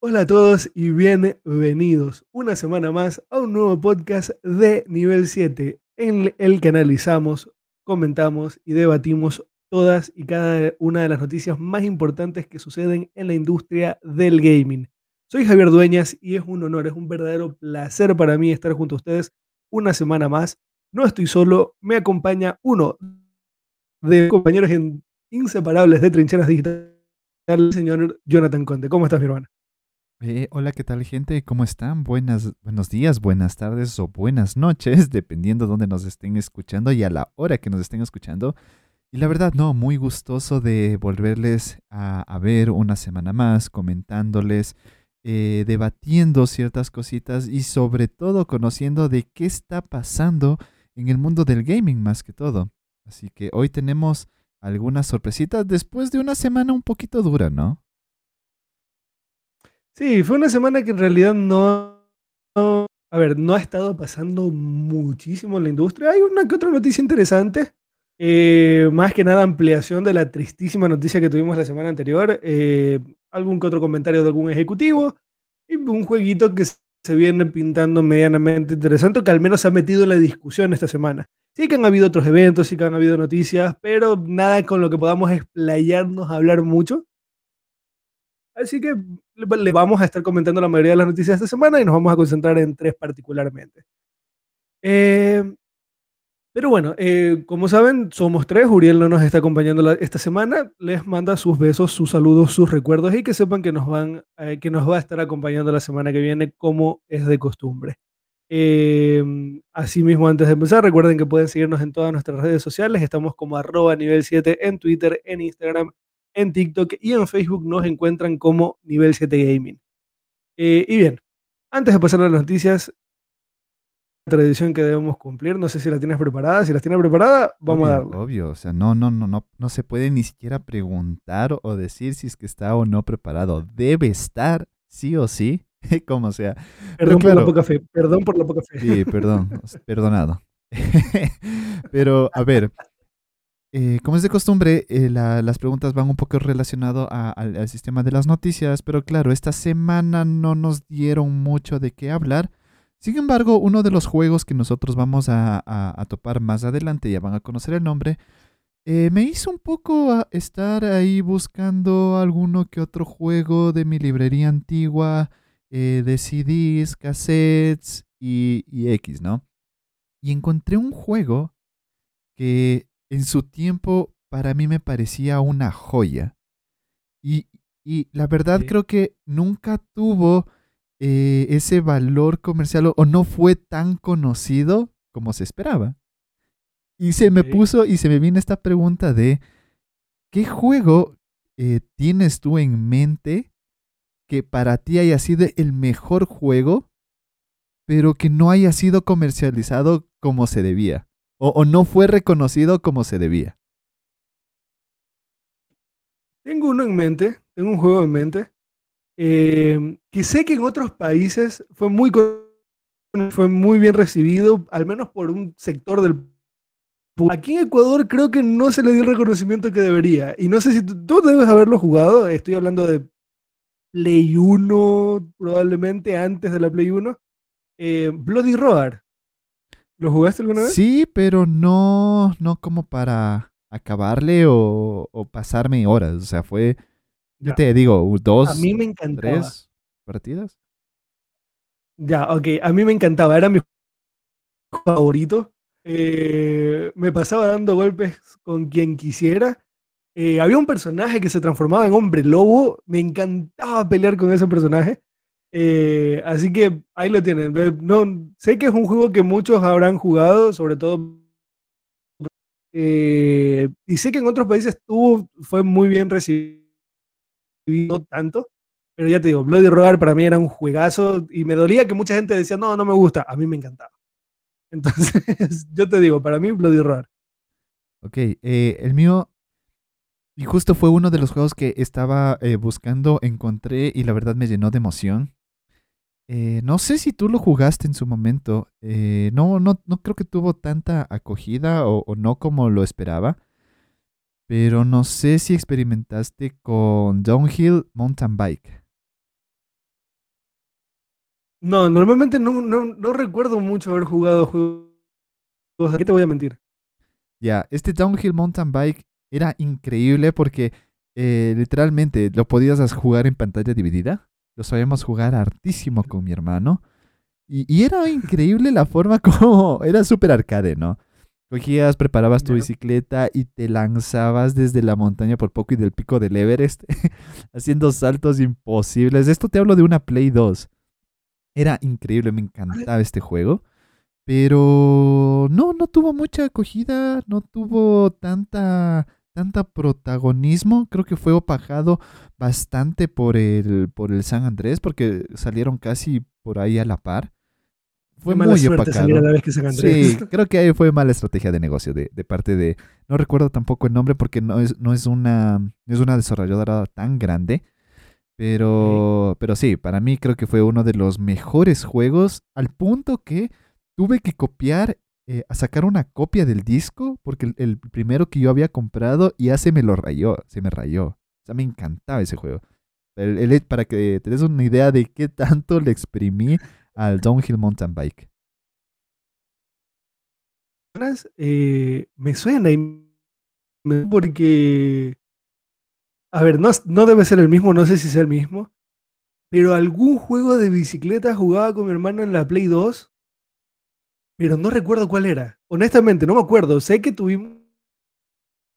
Hola a todos y bienvenidos una semana más a un nuevo podcast de Nivel 7 en el que analizamos, comentamos y debatimos todas y cada una de las noticias más importantes que suceden en la industria del gaming. Soy Javier Dueñas y es un honor, es un verdadero placer para mí estar junto a ustedes una semana más. No estoy solo, me acompaña uno de compañeros inseparables de Trincheras Digitales, el señor Jonathan Conte. ¿Cómo estás, mi hermano? Eh, hola, ¿qué tal gente? ¿Cómo están? Buenas, buenos días, buenas tardes o buenas noches, dependiendo de dónde nos estén escuchando y a la hora que nos estén escuchando. Y la verdad, no, muy gustoso de volverles a, ver una semana más, comentándoles, eh, debatiendo ciertas cositas y sobre todo conociendo de qué está pasando en el mundo del gaming más que todo. Así que hoy tenemos algunas sorpresitas después de una semana un poquito dura, ¿no? Sí, fue una semana que en realidad no, a ver, no ha estado pasando muchísimo en la industria. Hay una que otra noticia interesante. Eh, más que nada ampliación de la tristísima noticia que tuvimos la semana anterior. Eh, algún que otro comentario de algún ejecutivo. Y un jueguito que se viene pintando medianamente interesante, que al menos se ha metido en la discusión esta semana. Sí que han habido otros eventos, sí que han habido noticias, pero nada con lo que podamos explayarnos a hablar mucho. Así que le vamos a estar comentando la mayoría de las noticias de esta semana y nos vamos a concentrar en tres particularmente. Eh, pero bueno, eh, como saben, somos tres. Uriel no nos está acompañando esta semana. Les manda sus besos, sus saludos, sus recuerdos y que sepan que nos, van, eh, que nos va a estar acompañando la semana que viene como es de costumbre. asimismo, antes de empezar, recuerden que pueden seguirnos en todas nuestras redes sociales. Estamos como arroba nivel 7 en Twitter, en Instagram en TikTok y en Facebook nos encuentran como Nivel 7 Gaming. Eh, y bien, antes de pasar a las noticias, tradición que debemos cumplir. No sé si la tienes preparada. Si la tienes preparada, vamos a darle. Obvio, o sea, no, no, no, no, no se puede ni siquiera preguntar o decir si es que está o no preparado. Debe estar, sí o sí, como sea. Perdón por la poca fe, perdón por la poca fe. Sí, perdón, perdonado. Pero, a ver, eh, como es de costumbre, eh, las preguntas van un poco relacionado al, sistema de las noticias, pero claro, esta semana no nos dieron mucho de qué hablar. Sin embargo, uno de los juegos que nosotros vamos a, topar más adelante, ya van a conocer el nombre, eh, me hizo un poco estar ahí buscando alguno que otro juego de mi librería antigua, de CDs, cassettes y X, ¿no? Y encontré un juego que en su tiempo para mí me parecía una joya. Y, la verdad creo que nunca tuvo eh, ese valor comercial o, no fue tan conocido como se esperaba. Y se me puso y se me vino esta pregunta de, ¿qué juego eh, tienes tú en mente que para ti haya sido el mejor juego, pero que no haya sido comercializado como se debía? O, no fue reconocido como se debía? Tengo uno en mente, tengo un juego en mente, eh, que sé que en otros países fue muy, fue muy bien recibido, al menos por un sector del Aquí en Ecuador creo que no se le dio el reconocimiento que debería. Y no sé si tú, debes haberlo jugado. Estoy hablando de Play 1, probablemente antes de la Play 1. Eh, Bloody Roar. ¿Lo jugaste alguna vez? Sí, pero no, no como para acabarle o, pasarme horas. O sea, fue, ya. te digo, dos, a mí me encantaba. tres partidas. Ya, ok, a mí me encantaba, era mi favorito. Eh, me pasaba dando golpes con quien quisiera. Eh, había un personaje que se transformaba en hombre lobo. Me encantaba pelear con ese personaje. Eh, así que ahí lo tienen. No, sé que es un juego que muchos habrán jugado, sobre todo. Eh, y sé que en otros países tuvo, fue muy bien recibido, tanto. Pero ya te digo, Bloody Roar para mí era un juegazo y me dolía que mucha gente decía, no, no me gusta. A mí me encantaba. Entonces, yo te digo, para mí Bloody Roar. Ok, eh, el mío y justo fue uno de los juegos que estaba buscando, encontré y la verdad me llenó de emoción. Eh, no sé si tú lo jugaste en su momento. Eh, no, no, no creo que tuvo tanta acogida o, no como lo esperaba. Pero no sé si experimentaste con Downhill Mountain Bike. No, normalmente no, no, no recuerdo mucho haber jugado juegos. ¿Qué te voy a mentir? Ya, este Downhill Mountain Bike era increíble porque eh, literalmente lo podías jugar en pantalla dividida. Lo sabíamos jugar hartísimo con mi hermano. Y, y era increíble la forma como era súper arcade, ¿no? Cogías, preparabas tu bicicleta y te lanzabas desde la montaña por poco y del pico del Everest, haciendo saltos imposibles. Esto te hablo de una Play 2. Era increíble, me encantaba este juego. Pero no, no tuvo mucha acogida, no tuvo tanta, tanta protagonismo. Creo que fue opajado bastante por el, por el San Andrés, porque salieron casi por ahí a la par. Fue mala muy suerte salir a opacado. la vez que San Andrés. Sí, creo que ahí fue mala estrategia de negocio de, de parte de. No recuerdo tampoco el nombre porque no es, no es una, no es una desarrolladora tan grande. Pero, pero sí, para mí creo que fue uno de los mejores juegos al punto que tuve que copiar, eh, a sacar una copia del disco porque el, primero que yo había comprado ya se me lo rayó, se me rayó. O sea, me encantaba ese juego. El- el- para que te des una idea de qué tanto le exprimí al Downhill Mountain Bike. eh, me suena porque, a ver, no, no debe ser el mismo, no sé si es el mismo, pero algún juego de bicicleta jugaba con mi hermano en la Play 2, pero no recuerdo cuál era. Honestamente, no me acuerdo. Sé que tuvimos,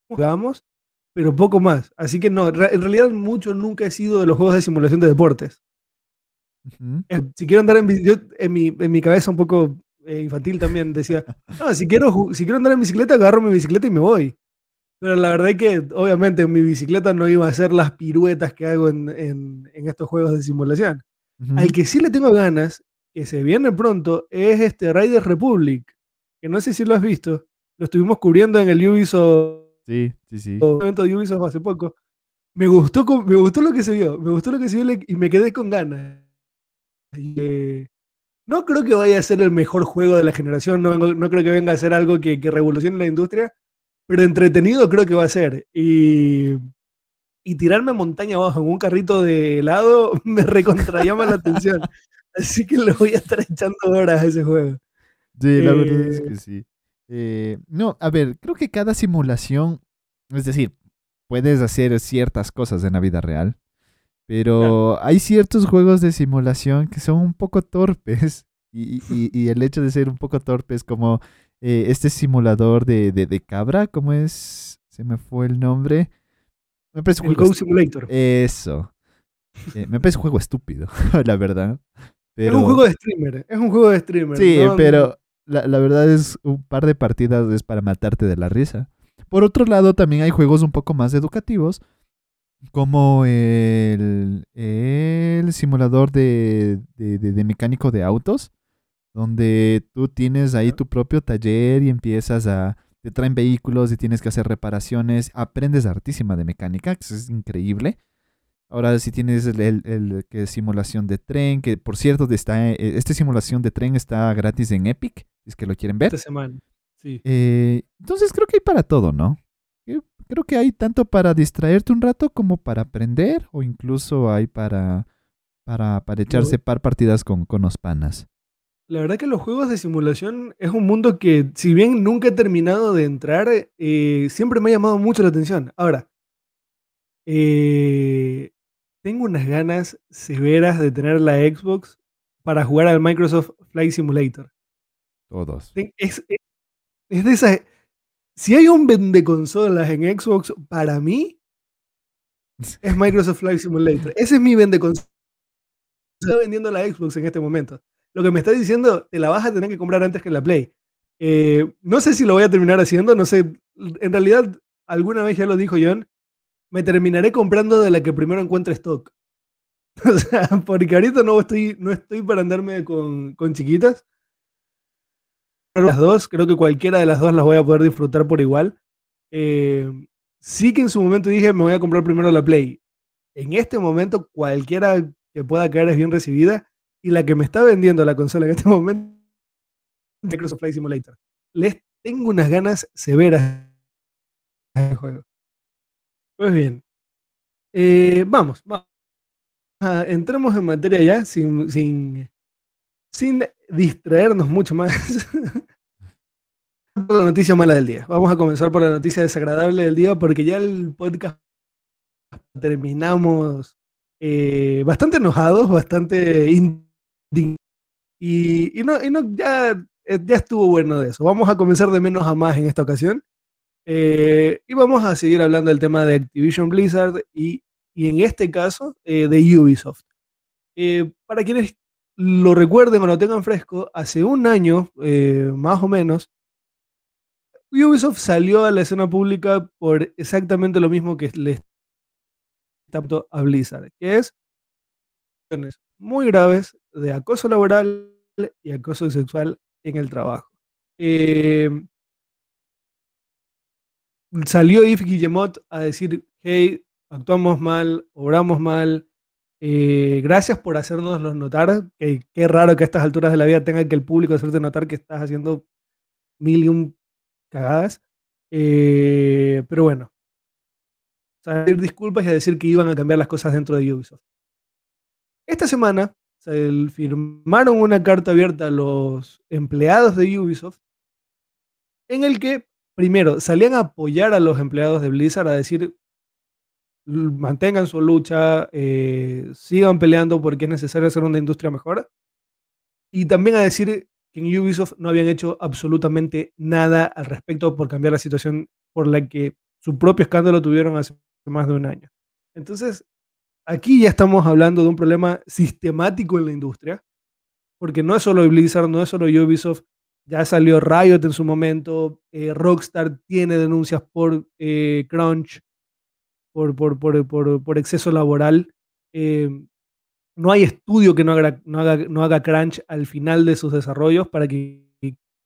jugamos, pero poco más. Así que no, en realidad mucho nunca he sido de los juegos de simulación de deportes. Eh, Si quiero andar en yo en mi, en mi cabeza un poco eh, infantil también decía, no, si quiero, si quiero andar en bicicleta, agarro mi bicicleta y me voy. Pero la verdad es que obviamente en mi bicicleta no iba a hacer las piruetas que hago en, en- en estos juegos de simulación. Ujú. Al que sí le tengo ganas, que se viene pronto, es este Riders Republic, que no sé si lo has visto. Lo estuvimos cubriendo en el Ubisoft, Sí, sí, sí. evento de Ubisoft hace poco. Me gustó, me gustó lo que se vio, me gustó lo que se vio y me quedé con ganas. Y, eh, no creo que vaya a ser el mejor juego de la generación, no, no creo que venga a ser algo que, que revolucione la industria, pero entretenido creo que va a ser. Y, y tirarme montaña abajo en un carrito de helado me recontra llama la atención. Así que le voy a estar echando horas a ese juego. Sí, la verdad es Eh, que sí. Eh, no, a ver, creo que cada simulación, es decir, puedes hacer ciertas cosas en la vida real, pero hay ciertos juegos de simulación que son un poco torpes y, y- y el hecho de ser un poco torpes como eh, este simulador de, de, de cabra, ¿cómo es? Se me fue el nombre. Me parece un El juego Go Simulator. Eso. Eh, me parece un juego estúpido, la verdad. Pero... Es un juego de streamer, es un juego de streamer. Sí, no- pero la, la verdad es un par de partidas es para matarte de la risa. Por otro lado, también hay juegos un poco más educativos, como el, el simulador de, de, de- de mecánico de autos, donde tú tienes ahí tu propio taller y empiezas a... Te traen vehículos y tienes que hacer reparaciones. Aprendes hartísima de mecánica, que es increíble. Ahora si tienes el, el- el que simulación de tren, que por cierto está, eh, esta simulación de tren está gratis en Epic, si es que lo quieren ver. esta semana. Sí. Eh, entonces creo que hay para todo, ¿no? Eh, Creo que hay tanto para distraerte un rato como para aprender o incluso hay para, para, para echarse par partidas con, con los panas. La verdad que los juegos de simulación es un mundo que, si bien nunca he terminado de entrar, eh, siempre me ha llamado mucho la atención. Ahora, eh, tengo unas ganas severas de tener la Xbox para jugar al Microsoft Flight Simulator. Todos. Es, es- es de esas. Si hay un vende consolas en Xbox, para mí es Microsoft Flight Simulator. Ese es mi vende consolas. Está vendiendo la Xbox en este momento. Lo que me está diciendo, te la vas a tener que comprar antes que la Play. Eh, no sé si lo voy a terminar haciendo, no sé. En realidad, alguna vez ya lo dijo John, me terminaré comprando de la que primero encuentre stock. O sea, porque ahorita no estoy, no estoy para andarme con, chiquitas. Las dos, creo que cualquiera de las dos las voy a poder disfrutar por igual. Eh, sí que en su momento dije, me voy a comprar primero la Play. En este momento, cualquiera que pueda caer es bien recibida. Y la que me está vendiendo la consola en este momento Microsoft Flight Simulator. Les tengo unas ganas severas este juego. Pues bien. Eh, vamos, vamos. Entremos en materia ya, sin, sin, distraernos mucho más, la noticia mala del día. Vamos a comenzar por la noticia desagradable del día porque ya el podcast terminamos eh, bastante enojados, bastante indignados. Y, y, no, y no, ya, eh, ya estuvo bueno de eso. Vamos a comenzar de menos a más en esta ocasión. Eh, y vamos a seguir hablando del tema de Activision Blizzard y, y en este caso eh, de Ubisoft. Eh, para quienes lo recuerden o lo tengan fresco, hace un año, más o menos, Ubisoft salió a la escena pública por exactamente lo mismo que le está a Blizzard, que es muy graves de acoso laboral y acoso sexual en el trabajo. Salió Yves Guillemot a decir, hey, actuamos mal, obramos mal, eh, gracias por hacernos notar, que qué raro que a estas alturas de la vida tenga que el público hacerte notar que estás haciendo mil y un cagadas. Eh, pero bueno, pedir disculpas y a decir que iban a cambiar las cosas dentro de Ubisoft. Esta semana se firmaron una carta abierta a los empleados de Ubisoft en el que, primero, salían a apoyar a los empleados de Blizzard a decir, mantengan su lucha, eh, sigan peleando porque es necesario hacer una industria mejor. Y también a decir que en Ubisoft no habían hecho absolutamente nada al respecto por cambiar la situación por la que su propio escándalo tuvieron hace más de un año. Entonces, aquí ya estamos hablando de un problema sistemático en la industria, porque no es solo Blizzard, no es solo Ubisoft, ya salió Riot en su momento, eh, Rockstar tiene denuncias por eh, Crunch, por, por, por, por, exceso laboral. Eh, no hay estudio que no haga, no, haga, no haga crunch al final de sus desarrollos. Para que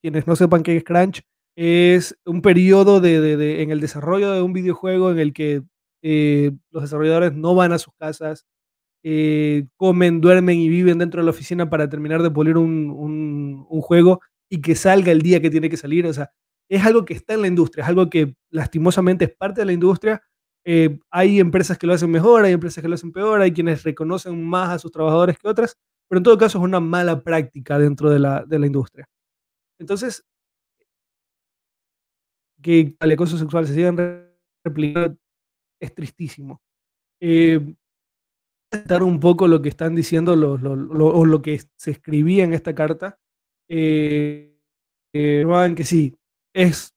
quienes no sepan qué es crunch, es un periodo de, de, en el desarrollo de un videojuego en el que los desarrolladores no van a sus casas, comen, duermen y viven dentro de la oficina para terminar de pulir un, un, juego y que salga el día que tiene que salir. O sea, es algo que está en la industria, es algo que lastimosamente es parte de la industria, eh, hay empresas que lo hacen mejor, hay empresas que lo hacen peor, hay quienes reconocen más a sus trabajadores que otras, pero en todo caso es una mala práctica dentro de la, de la industria. Entonces, que el acoso sexual se sigan replicando es tristísimo. Eh, un poco lo que están diciendo los, lo, lo, o lo que se escribía en esta carta. Eh, que sí, es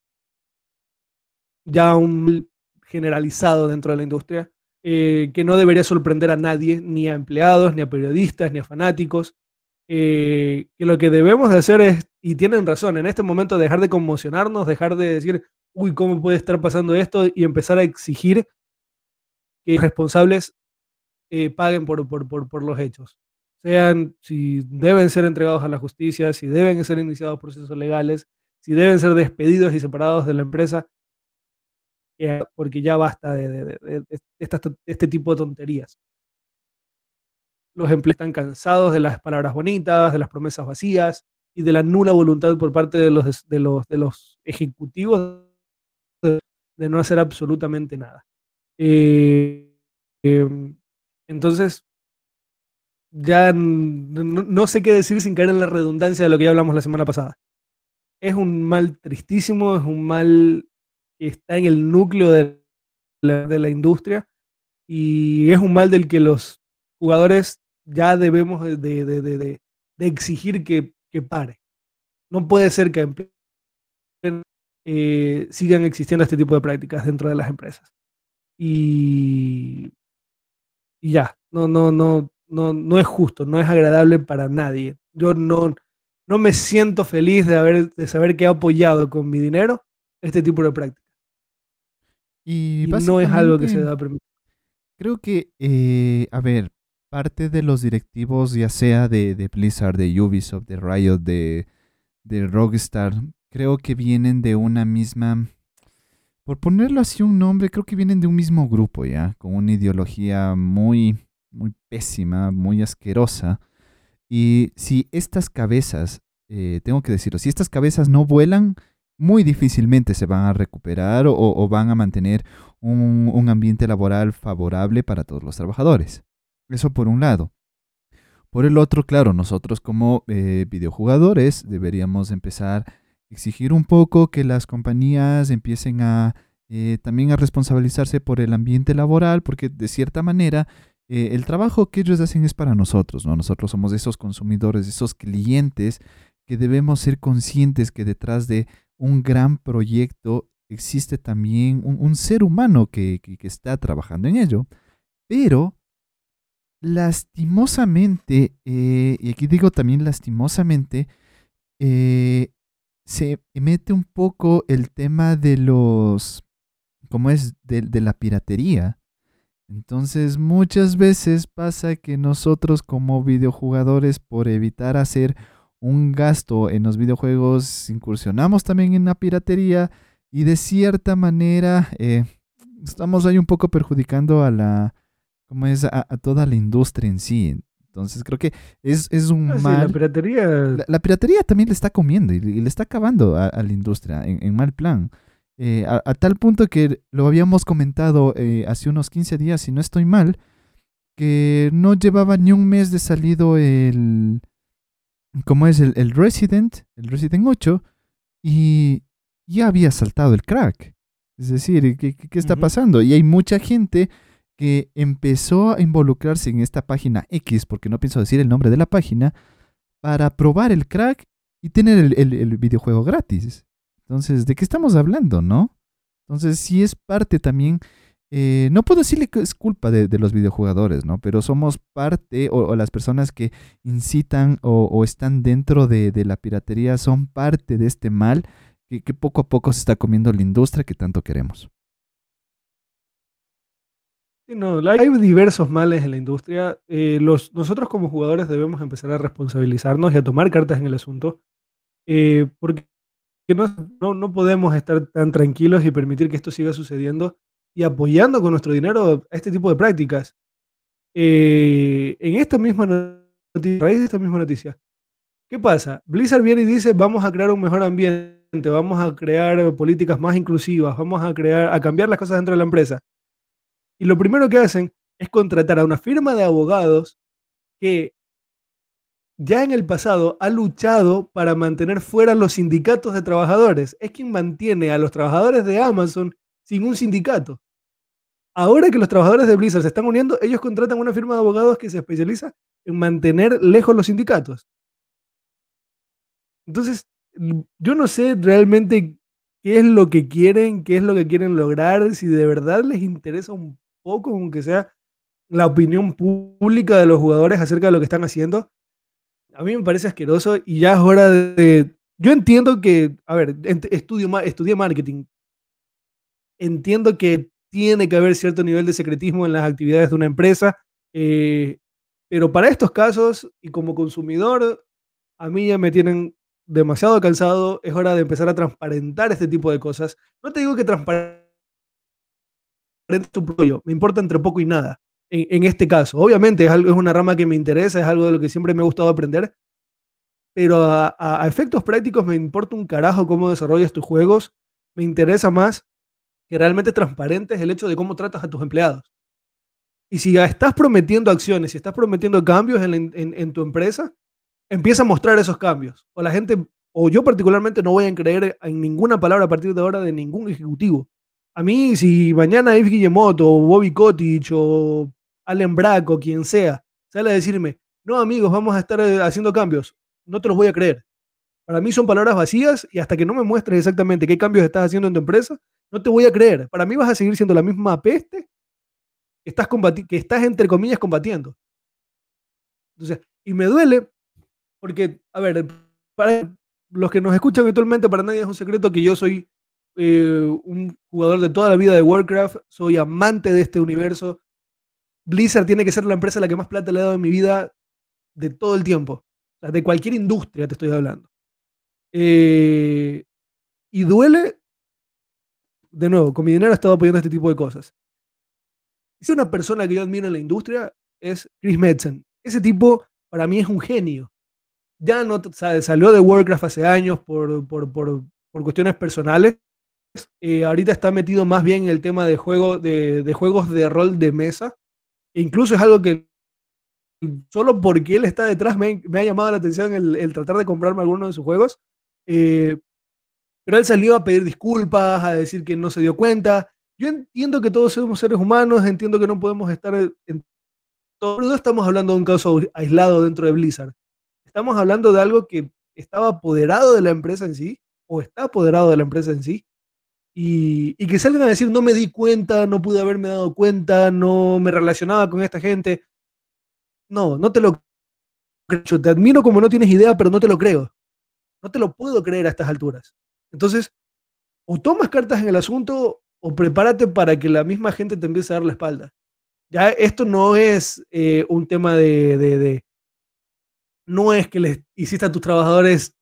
ya un generalizado dentro de la industria, eh, que no debería sorprender a nadie, ni a empleados, ni a periodistas, ni a fanáticos, eh, que lo que debemos de hacer es, y tienen razón, en este momento dejar de conmocionarnos, dejar de decir, uy, ¿cómo puede estar pasando esto? Y empezar a exigir que los responsables eh, paguen por, por, por, por los hechos. Sean, si deben ser entregados a la justicia, si deben ser iniciados procesos legales, si deben ser despedidos y separados de la empresa, porque ya basta de, este tipo de tonterías. Los empleados están cansados de las palabras bonitas, de las promesas vacías y de la nula voluntad por parte de los, de los, de los ejecutivos de, no hacer absolutamente nada. Eh, eh, entonces, ya no, no, sé qué decir sin caer en la redundancia de lo que ya hablamos la semana pasada. Es un mal tristísimo, es un mal que está en el núcleo de la, de la, industria y es un mal del que los jugadores ya debemos de, de, de, exigir que, que, pare. No puede ser que eh, sigan existiendo este tipo de prácticas dentro de las empresas. Y, y ya, no, no, no, no, no es justo, no es agradable para nadie. Yo no, no me siento feliz de, haber, de saber que he apoyado con mi dinero este tipo de prácticas. Y, y no es algo que se da permitir. Creo que, eh, a ver, parte de los directivos, ya sea de, de Blizzard, de Ubisoft, de Riot, de, de, Rockstar, creo que vienen de una misma, por ponerlo así un nombre, creo que vienen de un mismo grupo, ¿ya? Con una ideología muy, muy pésima, muy asquerosa. Y si estas cabezas, eh, tengo que decirlo, si estas cabezas no vuelan, muy difícilmente se van a recuperar o, van a mantener un, un, ambiente laboral favorable para todos los trabajadores. Eso por un lado. Por el otro, claro, nosotros como eh, videojugadores deberíamos empezar a exigir un poco que las compañías empiecen a eh, también a responsabilizarse por el ambiente laboral, porque de cierta manera eh, el trabajo que ellos hacen es para nosotros, ¿no? Nosotros somos esos consumidores, esos clientes que debemos ser conscientes que detrás de un gran proyecto existe también un, ser humano que, está trabajando en ello, pero lastimosamente, eh, y aquí digo también lastimosamente, se mete un poco el tema de los como es de, la piratería. Entonces muchas veces pasa que nosotros como videojugadores por evitar hacer un gasto en los videojuegos incursionamos también en la piratería y de cierta manera eh, estamos ahí un poco perjudicando a la como es a, toda la industria en sí. Entonces creo que es, un ah, mal... la piratería... La, piratería también le está comiendo y, le está acabando a, la industria en mal plan. Eh, a, tal punto que lo habíamos comentado eh, hace unos 15 días, si no estoy mal, que no llevaba ni un mes de salido el, ¿cómo es? El, el Resident, el Resident 8, y ya había saltado el crack. Es decir, ¿qué, qué está pasando? Y hay mucha gente que empezó a involucrarse en esta página X, porque no pienso decir el nombre de la página, para probar el crack y tener el, el videojuego gratis. Entonces, ¿de qué estamos hablando, no? Entonces, sí es parte también, eh, no puedo decirle que es culpa de, los videojugadores, ¿no? Pero somos parte, o, las personas que incitan o, están dentro de, la piratería son parte de este mal que, poco a poco se está comiendo la industria que tanto queremos. no, hay diversos males en la industria. Eh, nosotros como jugadores debemos empezar a responsabilizarnos y a tomar cartas en el asunto. Eh, porque que no, no, podemos estar tan tranquilos y permitir que esto siga sucediendo y apoyando con nuestro dinero a este tipo de prácticas. Eh, en esta misma noticia, raíz de esta misma noticia, ¿qué pasa? Blizzard viene y dice, vamos a crear un mejor ambiente, vamos a crear políticas más inclusivas, vamos a, crear, a cambiar las cosas dentro de la empresa. Y lo primero que hacen es contratar a una firma de abogados que ya en el pasado ha luchado para mantener fuera los sindicatos de trabajadores. Es quien mantiene a los trabajadores de Amazon sin un sindicato. Ahora que los trabajadores de Blizzard se están uniendo, ellos contratan una firma de abogados que se especializa en mantener lejos los sindicatos. Entonces, yo no sé realmente qué es lo que quieren, qué es lo que quieren lograr, si de verdad les interesa un poco, aunque sea la opinión pública de los jugadores acerca de lo que están haciendo a mí me parece asqueroso y ya es hora de... Yo entiendo que, a ver, estudio, estudié marketing. Entiendo que tiene que haber cierto nivel de secretismo en las actividades de una empresa, eh, pero para estos casos y como consumidor, a mí ya me tienen demasiado cansado, es hora de empezar a transparentar este tipo de cosas. No te digo que transparente tu me importa entre poco y nada, en, este caso. Obviamente es, algo, es una rama que me interesa, es algo de lo que siempre me ha gustado aprender, pero a, efectos prácticos me importa un carajo cómo desarrollas tus juegos, me interesa más que realmente transparentes el hecho de cómo tratas a tus empleados. Y si estás prometiendo acciones, si estás prometiendo cambios en, en, tu empresa, empieza a mostrar esos cambios. O la gente, o yo particularmente no voy a creer en ninguna palabra a partir de ahora de ningún ejecutivo. A mí, si mañana Yves Guillemoto, o Bobby Kotick, o Allen Braco, quien sea, sale a decirme, no amigos, vamos a estar eh, haciendo cambios, no te los voy a creer. Para mí son palabras vacías y hasta que no me muestres exactamente qué cambios estás haciendo en tu empresa, no te voy a creer. Para mí vas a seguir siendo la misma peste que estás, que estás entre comillas combatiendo. Entonces, y me duele porque, a ver, para los que nos escuchan actualmente, para nadie es un secreto que yo soy eh, un jugador de toda la vida de Warcraft, soy amante de este universo, Blizzard tiene que ser la empresa a la que más plata le he dado en mi vida de todo el tiempo. de cualquier industria te estoy hablando. Eh, y duele, de nuevo, con mi dinero he estado apoyando este tipo de cosas. Si una persona que yo admiro en la industria es Chris Metzen. Ese tipo para mí es un genio. Ya no salió de Warcraft hace años por, cuestiones personales. Eh, ahorita está metido más bien en el tema de, juego, de juegos de rol de mesa incluso es algo que solo porque él está detrás me, ha llamado la atención el, tratar de comprarme alguno de sus juegos. Eh, pero él salió a pedir disculpas, a decir que no se dio cuenta. Yo entiendo que todos somos seres humanos, entiendo que no podemos estar en todo. No estamos hablando de un caso aislado dentro de Blizzard. Estamos hablando de algo que estaba apoderado de la empresa en sí, o está apoderado de la empresa en sí, y, que salgan a decir, no me di cuenta, no pude haberme dado cuenta, no me relacionaba con esta gente. No, no te lo creo. Te admiro como no tienes idea, pero no te lo creo. No te lo puedo creer a estas alturas. Entonces, o tomas cartas en el asunto o prepárate para que la misma gente te empiece a dar la espalda. Ya esto no es eh, un tema de, de, No es que les hiciste a tus trabajadores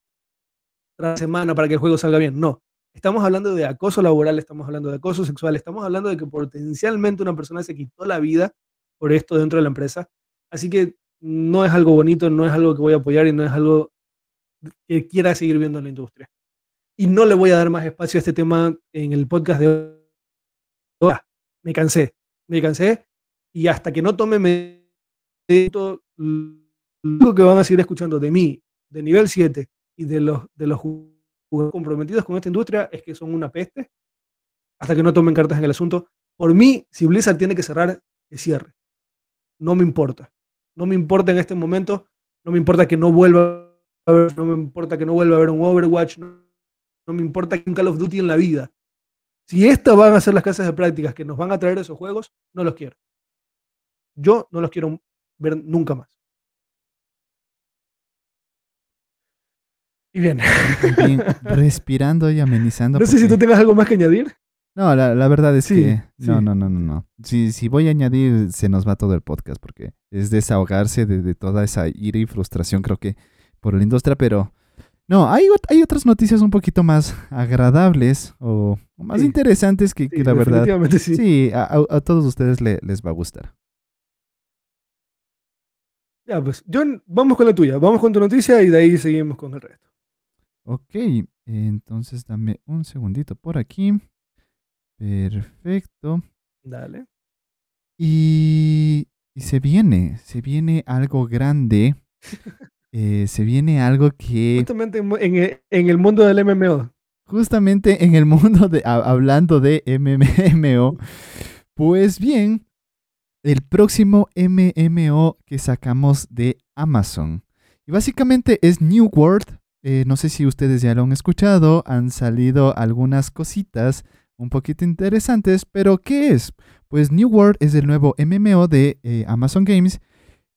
tras semana para que el juego salga bien. No. Estamos hablando de acoso laboral, estamos hablando de acoso sexual, estamos hablando de que potencialmente una persona se quitó la vida por esto dentro de la empresa. Así que no es algo bonito, no es algo que voy a apoyar y no es algo que quiera seguir viendo en la industria. Y no le voy a dar más espacio a este tema en el podcast de hoy. Me cansé, me cansé y hasta que no tome lo único que van a seguir escuchando de mí, de nivel 7 y de los, de los comprometidos con esta industria es que son una peste, hasta que no tomen cartas en el asunto. Por mí, si Blizzard tiene que cerrar, que cierre. No me importa. No me importa en este momento, no me importa que no vuelva a haber, no me importa que no vuelva a haber un Overwatch, no, me importa que un Call of Duty en la vida. Si estas van a ser las casas de prácticas que nos van a traer esos juegos, no los quiero. Yo no los quiero ver nunca más. Y bien. respirando y amenizando. No sé si tú tengas algo más que añadir. No, la, verdad es que no, no, no, no, no. Si, si voy a añadir, se nos va todo el podcast porque es desahogarse de, toda esa ira y frustración, creo que, por la industria, pero no, hay, hay otras noticias un poquito más agradables o, más interesantes que, la verdad. Sí, sí a, todos ustedes les va a gustar. Ya, pues, John, vamos con la tuya, vamos con tu noticia y de ahí seguimos con el resto. Ok, entonces dame un segundito por aquí. Perfecto. Dale. Y, se viene, se viene algo grande. Eh, se viene algo que... Justamente en, el mundo del MMO. Justamente en el mundo de... Hablando de MMO. Pues bien, el próximo MMO que sacamos de Amazon. Y básicamente es New World. Eh, no sé si ustedes ya lo han escuchado. Han salido algunas cositas un poquito interesantes, pero ¿qué es? Pues New World es el nuevo MMO de eh, Amazon Games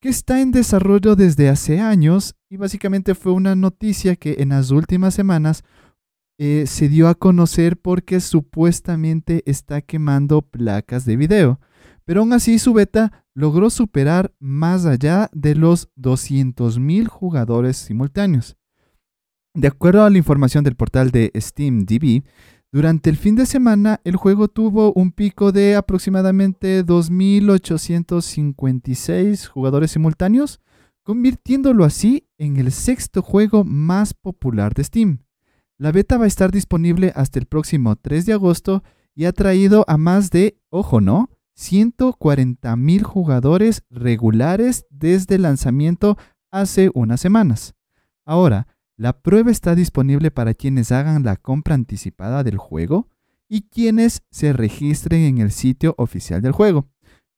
que está en desarrollo desde hace años y básicamente fue una noticia que en las últimas semanas eh, se dio a conocer porque supuestamente está quemando placas de video. Pero aún así su beta logró superar más allá de los 200.000 jugadores simultáneos. De acuerdo a la información del portal de SteamDB, durante el fin de semana, el juego tuvo un pico de aproximadamente 2.856 jugadores simultáneos, convirtiéndolo así en el sexto juego más popular de Steam. La beta va a estar disponible hasta el próximo 3 de agosto y ha traído a más de, ojo no, 140.000 jugadores regulares desde el lanzamiento hace unas semanas. Ahora, la prueba está disponible para quienes hagan la compra anticipada del juego y quienes se registren en el sitio oficial del juego.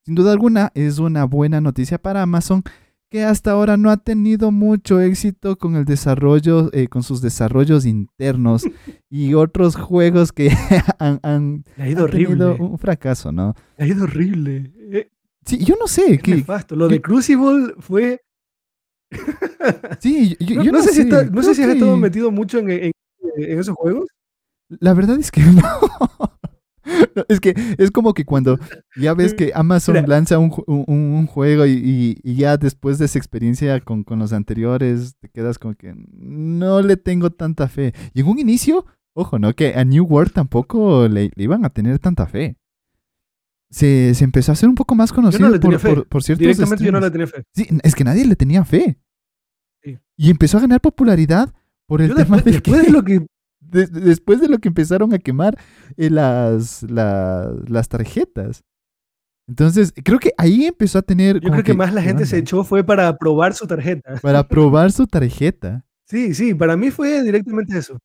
Sin duda alguna es una buena noticia para Amazon que hasta ahora no ha tenido mucho éxito con el desarrollo, eh, con sus desarrollos internos y otros juegos que han, ha ido horrible. un fracaso, ¿no? Ha ido horrible. Eh, sí, yo no sé. Qué, Lo de Crucible fue Sí, yo, no, sé, si, no sé si has estado metido mucho en, esos juegos. La verdad es que no. Es que es como que cuando ya ves que Amazon lanza un, juego y, ya después de esa experiencia con, los anteriores te quedas como que no le tengo tanta fe. Y en un inicio, ojo, ¿no? Que a New World tampoco le, iban a tener tanta fe. Se, empezó a hacer un poco más conocido por, por, por, ciertos Directamente yo no le tenía fe. Sí, es que nadie le tenía fe. Y empezó a ganar popularidad por el tema de después de lo que después de lo que empezaron a quemar eh, las, las tarjetas. Entonces, creo que ahí empezó a tener. Yo creo que, más la gente se echó fue para probar su tarjeta. Para probar su tarjeta. Sí, sí, para mí fue directamente eso.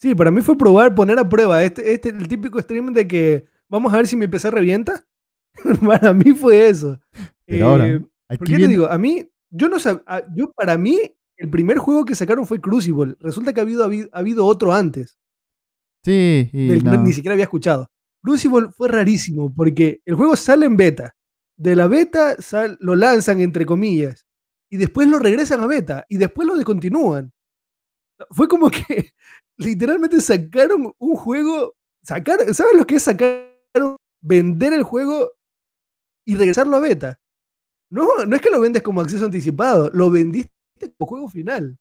Sí, para mí fue probar, poner a prueba. Este, este, el típico stream de que vamos a ver si mi PC revienta. para mí fue eso. Pero ahora, Eh, ¿Por qué te digo? A mí, yo no sab- yo para mí, el primer juego que sacaron fue Crucible. Resulta que ha habido, habi- ha habido otro antes, Sí, y del que no. ni siquiera había escuchado. Crucible fue rarísimo porque el juego sale en beta. De la beta sal- lo lanzan, entre comillas, y después lo regresan a beta, y después lo descontinúan. Fue como que literalmente sacaron un juego, sacar, ¿sabes lo que es sacar, vender el juego y regresarlo a beta? No, no es que lo vendes como acceso anticipado, lo vendiste como juego final.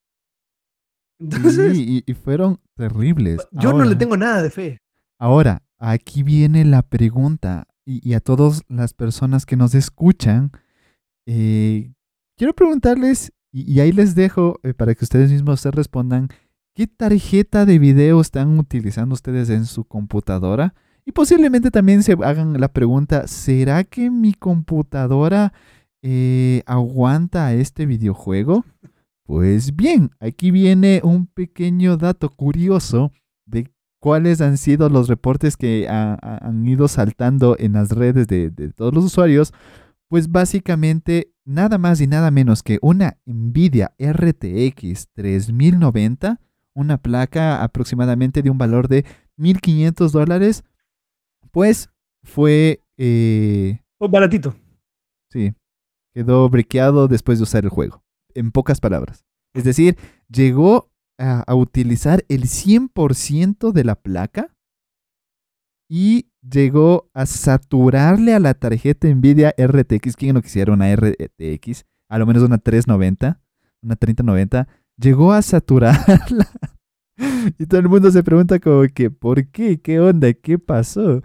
Entonces, Sí, y, y fueron terribles. yo no le tengo nada de fe. Ahora, aquí viene la pregunta, y, y a todas las personas que nos escuchan, eh, quiero preguntarles, y, y ahí les dejo eh, para que ustedes mismos se respondan, ¿qué tarjeta de video están utilizando ustedes en su computadora? Y posiblemente también se hagan la pregunta, ¿será que mi computadora eh, aguanta este videojuego? Pues bien, aquí viene un pequeño dato curioso de cuáles han sido los reportes que ha- ha- han ido saltando en las redes de, de todos los usuarios, pues básicamente nada más y nada menos que una Nvidia RTX 3090, una placa aproximadamente de un valor de 1.500 dólares, pues fue, eh, baratito. sí, quedó briqueado después de usar el juego, en pocas palabras. Es decir, llegó a, a utilizar el 100% de la placa y llegó a saturarle a la tarjeta Nvidia RTX. ¿Quién no quisiera una RTX? A lo menos una 390, una 3090. Llegó a saturarla. Y todo el mundo se pregunta como que, ¿por qué? ¿Qué onda? ¿Qué pasó?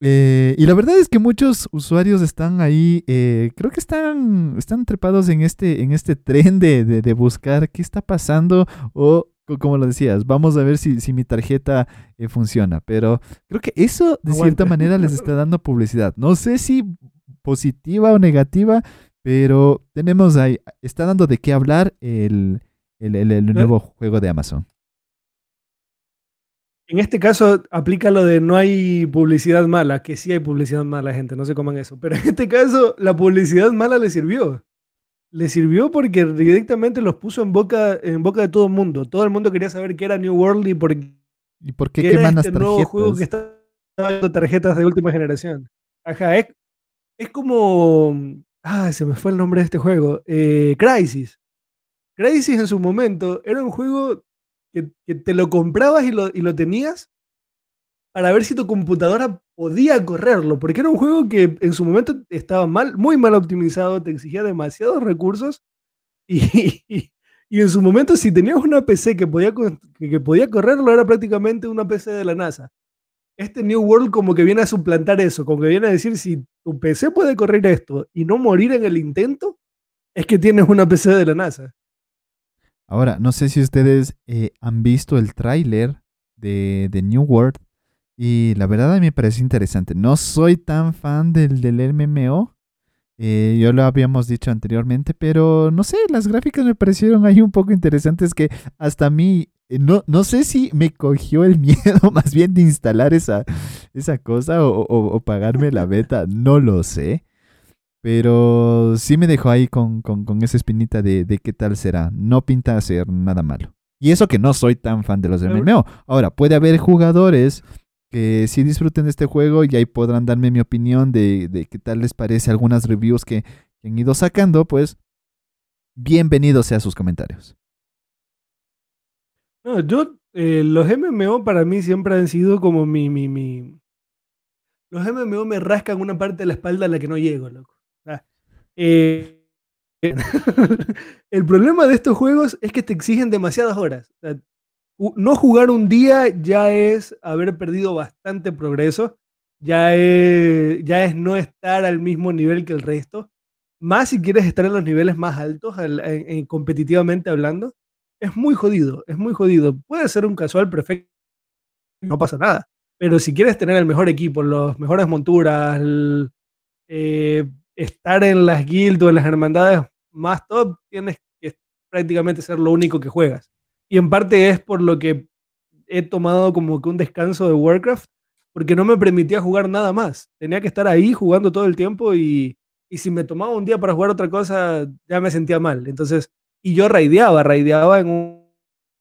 Eh, y la verdad es que muchos usuarios están ahí, eh, creo que están, están trepados en este, en este tren de, de- de buscar qué está pasando o, co- como lo decías, vamos a ver si, si mi tarjeta eh, funciona. Pero creo que eso de cierta manera les está dando publicidad. No sé si positiva o negativa, pero tenemos ahí, está dando de qué hablar el, el- el- el nuevo juego de Amazon. En este caso aplica lo de no hay publicidad mala, que sí hay publicidad mala, gente, no se coman eso. Pero en este caso la publicidad mala le sirvió. Le sirvió porque directamente los puso en boca, en boca de todo el mundo. Todo el mundo quería saber qué era New World y por ¿Y por qué qué era este nuevo juego que está dando tarjetas de última generación. Ajá, es, es como... Ah, se me fue el nombre de este juego. Eh, Crisis. Crisis en su momento era un juego que, te lo comprabas y lo, y lo tenías para ver si tu computadora podía correrlo, porque era un juego que en su momento estaba mal, muy mal optimizado, te exigía demasiados recursos y, y- y en su momento si tenías una PC que podía, que podía correrlo era prácticamente una PC de la NASA. Este New World como que viene a suplantar eso, como que viene a decir si tu PC puede correr esto y no morir en el intento, es que tienes una PC de la NASA. Ahora, no sé si ustedes eh, han visto el tráiler de, de New World y la verdad a mí me parece interesante. No soy tan fan del, del MMO, eh, yo lo habíamos dicho anteriormente, pero no sé, las gráficas me parecieron ahí un poco interesantes que hasta a mí, eh, no, no sé si me cogió el miedo más bien de instalar esa, esa cosa o, o- o pagarme la beta, no lo sé. Pero sí me dejó ahí con, con- con esa espinita de, de qué tal será. No pinta ser nada malo. Y eso que no soy tan fan de los MMO. Ahora, puede haber jugadores que sí disfruten de este juego y ahí podrán darme mi opinión de, de qué tal les parece algunas reviews que, que han ido sacando. Pues bienvenidos sean sus comentarios. No, yo, eh, los MMO para mí siempre han sido como mi, mi, mi... Los MMO me rascan una parte de la espalda a la que no llego, loco. Eh, el problema de estos juegos es que te exigen demasiadas horas. No jugar un día ya es haber perdido bastante progreso, ya es, ya es no estar al mismo nivel que el resto. Más si quieres estar en los niveles más altos, al- en- en- competitivamente hablando es muy jodido, es muy jodido. Puede ser un casual perfecto, no pasa nada. Pero si quieres tener el mejor equipo, las mejores monturas, eh, estar en las guilds o en las hermandades más top, tienes que prácticamente ser lo único que juegas. Y en parte es por lo que he tomado como que un descanso de Warcraft, porque no me permitía jugar nada más. Tenía que estar ahí jugando todo el tiempo y, y si me tomaba un día para jugar otra cosa, ya me sentía mal. Entonces, y yo raideaba, raideaba en un,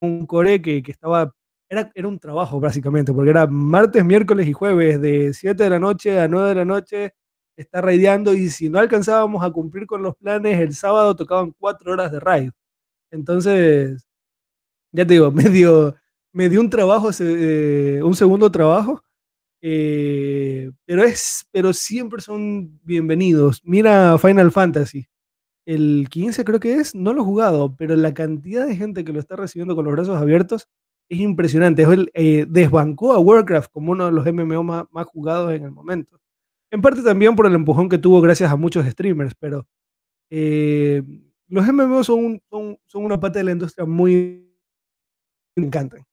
un core que, que estaba era, era, un trabajo básicamente, porque era martes, miércoles y jueves de 7 de la noche a 9 de la noche, estar raideando y si no alcanzábamos a cumplir con los planes, el sábado tocaban 4 horas de raid. Entonces, ya te digo, me dio, me dio un trabajo, eh, un segundo trabajo, eh, pero, es, pero siempre son bienvenidos. Mira Final Fantasy. El 15 creo que es, no lo he jugado, pero la cantidad de gente que lo está recibiendo con los brazos abiertos es impresionante. Él eh, desbancó a Warcraft como uno de los MMO más, más, jugados en el momento. En parte también por el empujón que tuvo gracias a muchos streamers, pero eh, los MMO son, son, una parte de la industria muy... Me encantan.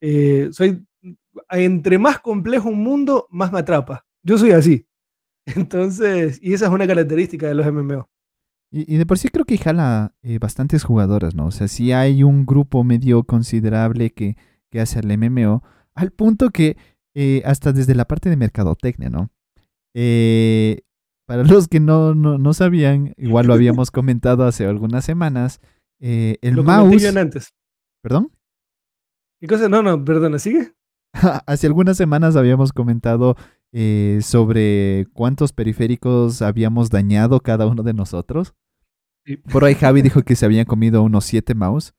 Eh, soy, entre más complejo un mundo, más me atrapa. Yo soy así. Entonces, y esa es una característica de los MMO. Y, de por sí creo que jala eh, bastantes jugadoras, ¿no? O sea, sí hay un grupo medio considerable que, que hace el MMO, al punto que hasta desde la parte de mercadotecnia, ¿no? Eh, para los que no, no, no, sabían, igual lo habíamos comentado hace algunas semanas, el lo mouse... antes. ¿Perdón? ¿Qué cosa? No, no, perdona, ¿sigue? hace algunas semanas habíamos comentado eh, sobre cuántos periféricos habíamos dañado cada uno de nosotros. Sí. Por ahí Javi dijo que se habían comido unos siete mouse.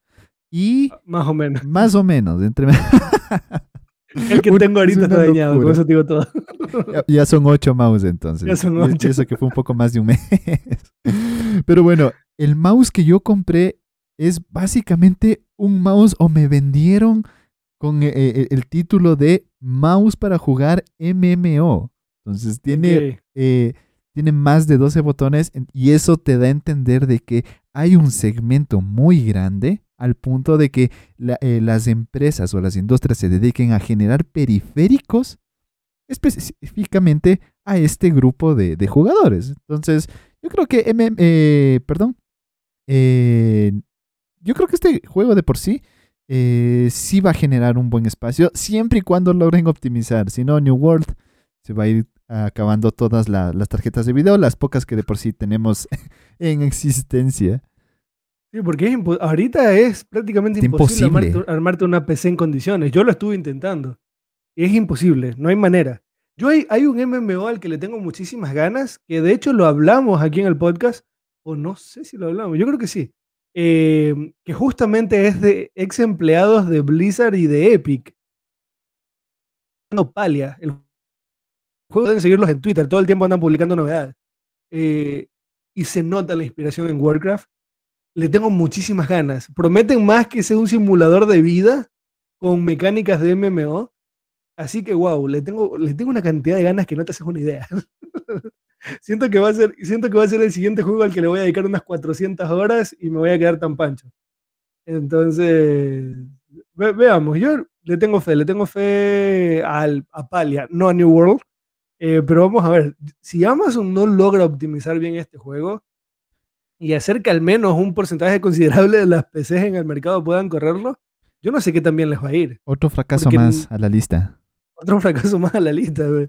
Y. Más o menos. Más o menos. Entre... El que tengo ahorita está dañado, con eso te digo todo. Ya, ya, son ocho mouse entonces. Ya son ocho. Y eso que fue un poco más de un mes. Pero bueno, el mouse que yo compré es básicamente un mouse o me vendieron con eh, el título de Mouse para jugar MMO. Entonces tiene, eh, tiene más de 12 botones y eso te da a entender de que hay un segmento muy grande al punto de que eh, las empresas o las industrias se dediquen a generar periféricos específicamente a este grupo de, jugadores. Entonces, yo creo que MM, perdón, eh, yo creo que este juego de por sí sí va a generar un buen espacio siempre y cuando logren optimizar. Si no, New World se va a ir acabando todas la- las tarjetas de video, las pocas que de por sí tenemos en existencia. Sí, porque es ahorita es prácticamente imposible imposible. armarte, armarte una PC en condiciones. Yo lo estuve intentando. Es imposible, no hay manera. Yo hay, hay un MMO al que le tengo muchísimas ganas, que de hecho lo hablamos aquí en el podcast, o no sé si lo hablamos, yo creo que sí, eh, que justamente es de ex empleados de Blizzard y de Epic. No, Palia. El juego pueden seguirlos en Twitter, todo el tiempo andan publicando novedades. Eh, y se nota la inspiración en Warcraft le tengo muchísimas ganas. Prometen más que sea un simulador de vida con mecánicas de MMO. Así que, wow, le tengo, le tengo una cantidad de ganas que no te haces una idea. siento, que va a ser, siento que va a ser el siguiente juego al que le voy a dedicar unas 400 horas y me voy a quedar tan pancho. Entonces, ve- veamos, yo le tengo fe, le tengo fe al, a Palia, no a New World. Eh, pero vamos a ver, si Amazon no logra optimizar bien este juego, y hacer que al menos un porcentaje considerable de las PCs en el mercado puedan correrlo, yo no sé qué también les va a ir. Otro fracaso más a la lista. Otro fracaso más a la lista. no-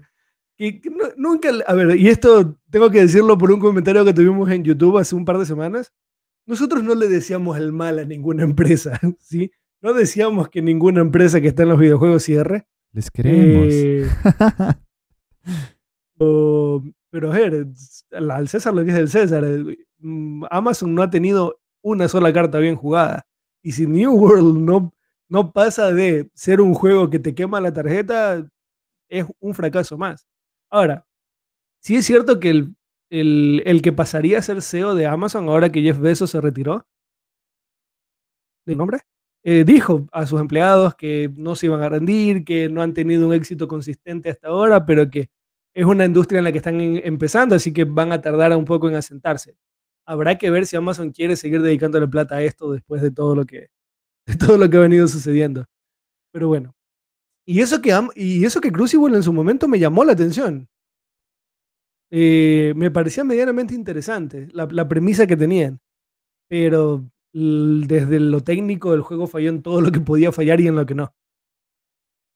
nunca, a ver, y esto tengo que decirlo por un comentario que tuvimos en YouTube hace un par de semanas. Nosotros no le decíamos el mal a ninguna empresa, ¿sí? No decíamos que ninguna empresa que está en los videojuegos cierre. Les queremos. Eh, o- pero a ver, al César lo que es del César. mm, Amazon no ha tenido una sola carta bien jugada. Y si New World no, no pasa de ser un juego que te quema la tarjeta, es un fracaso más. Ahora, sí es cierto que el, el, el que pasaría a ser CEO de Amazon ahora que Jeff Bezos se retiró, ¿de nombre? Eh, dijo a sus empleados que no se iban a rendir, que no han tenido un éxito consistente hasta ahora, pero que es una industria en la que están empezando, así que van a tardar un poco en asentarse. Habrá que ver si Amazon quiere seguir dedicándole plata a esto después de todo lo que, de todo lo que ha venido sucediendo. Pero bueno. Y eso que, y eso que Crucible en su momento me llamó la atención. eh, me parecía medianamente interesante la, la premisa que tenían. Pero desde lo técnico el juego falló en todo lo que podía fallar y en lo que no.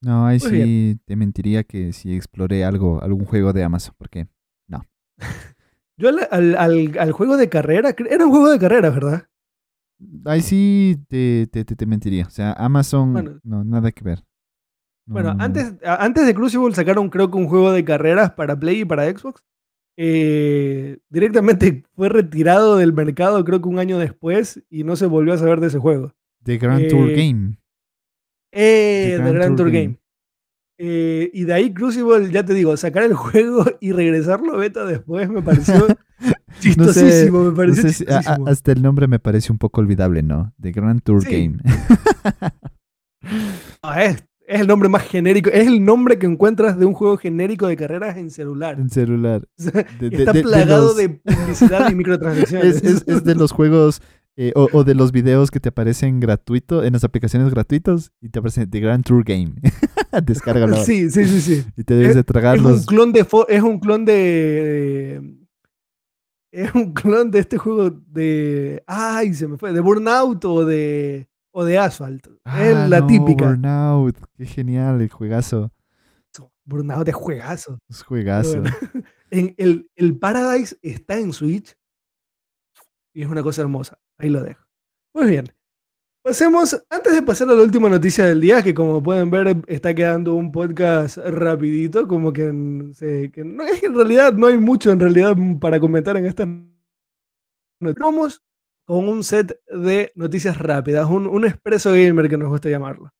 No, ahí Muy bien. sí te mentiría que si exploré algo, algún juego de Amazon, porque Yo al, al- al- al juego de carrera, era un juego de carrera, ¿verdad? ahí sí te, te, te- te mentiría. O sea, Amazon, Bueno. no, nada que ver. No, Bueno, no, no. antes, antes de Crucible sacaron creo que un juego de carreras para Play y para Xbox. Eh, directamente fue retirado del mercado creo que un año después y no se volvió a saber de ese juego. The Grand Tour eh, Game. Eh, The Grand Tour Game. Game. Eh, y de ahí Crucible, ya te digo, sacar el juego y regresarlo a beta después me pareció chistosísimo, me No pareció sé si- a- a- chistosísimo. hasta el nombre me parece un poco olvidable, ¿no? The Grand Tour Sí. Game. Ah, es, es el nombre más genérico, es el nombre que encuentras de un juego genérico de carreras en celular. en celular. O sea, De- de- está de- de plagado los- de publicidad y microtransacciones. Es, es- es de los juegos eh, o, o de los videos que te aparecen gratuito en las aplicaciones gratuitos y te aparece The Grand Tour Game. Descárgalo Sí, sí, sí, sí. y te debes de tragar Es un clon de es un clon de es un clon de este juego de ay, se me fue, de Burnout o de o de Asphalt. Ah, es la no, típica. Burnout. Qué genial el juegazo. Burnout es juegazo. Es juegazo. Bueno, en el, el Paradise está en Switch y es una cosa hermosa. Ahí lo dejo. Muy bien. Pasemos, antes de pasar a la última noticia del día, que como pueden ver está quedando un podcast rapidito, como que, no, es que en realidad no hay mucho en realidad para comentar en esta. Vamos con un set de noticias rápidas, un, un expreso gamer que nos gusta llamarlo.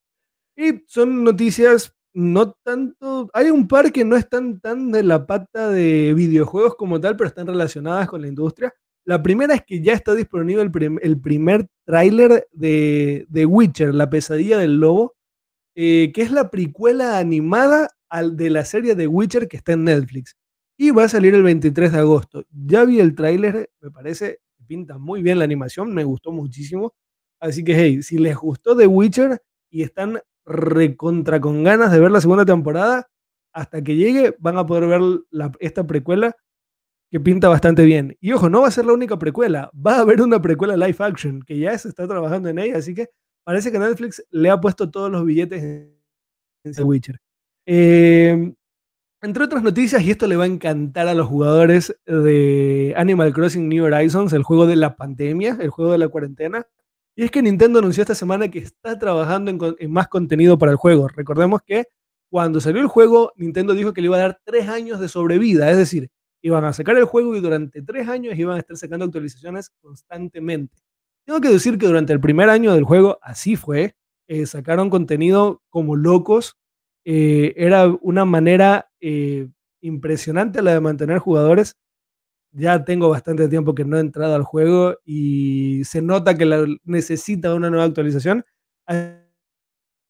Y son noticias no tanto. Hay un par que no están tan de la pata de videojuegos como tal, pero están relacionadas con la industria. La primera es que ya está disponible el, prim- el primer tráiler de, de Witcher, La pesadilla del lobo, eh, que es la precuela animada al, de la serie de Witcher que está en Netflix. Y va a salir el 23 de agosto. Ya vi el tráiler, me parece pinta muy bien la animación, me gustó muchísimo. Así que, hey, si les gustó The Witcher y están recontra con ganas de ver la segunda temporada, hasta que llegue van a poder ver esta precuela que pinta bastante bien. Y ojo, no va a ser la única precuela, va a haber una precuela live action que ya se está trabajando en ella, así que parece que Netflix le ha puesto todos los billetes en, The Witcher. Eh, entre otras noticias, y esto le va a encantar a los jugadores de Animal Crossing New Horizons, el juego de la pandemia, el juego de la cuarentena, y es que Nintendo anunció esta semana que está trabajando en, en más contenido para el juego. Recordemos que cuando salió el juego, Nintendo dijo que le iba a dar tres años de sobrevida, es decir, iban a sacar el juego y durante tres años iban a estar sacando actualizaciones constantemente. Tengo que decir que durante el primer año del juego así fue, eh, sacaron contenido como locos, eh, era una manera eh, impresionante la de mantener jugadores. Ya tengo bastante tiempo que no he entrado al juego y se nota que la, necesita una nueva actualización.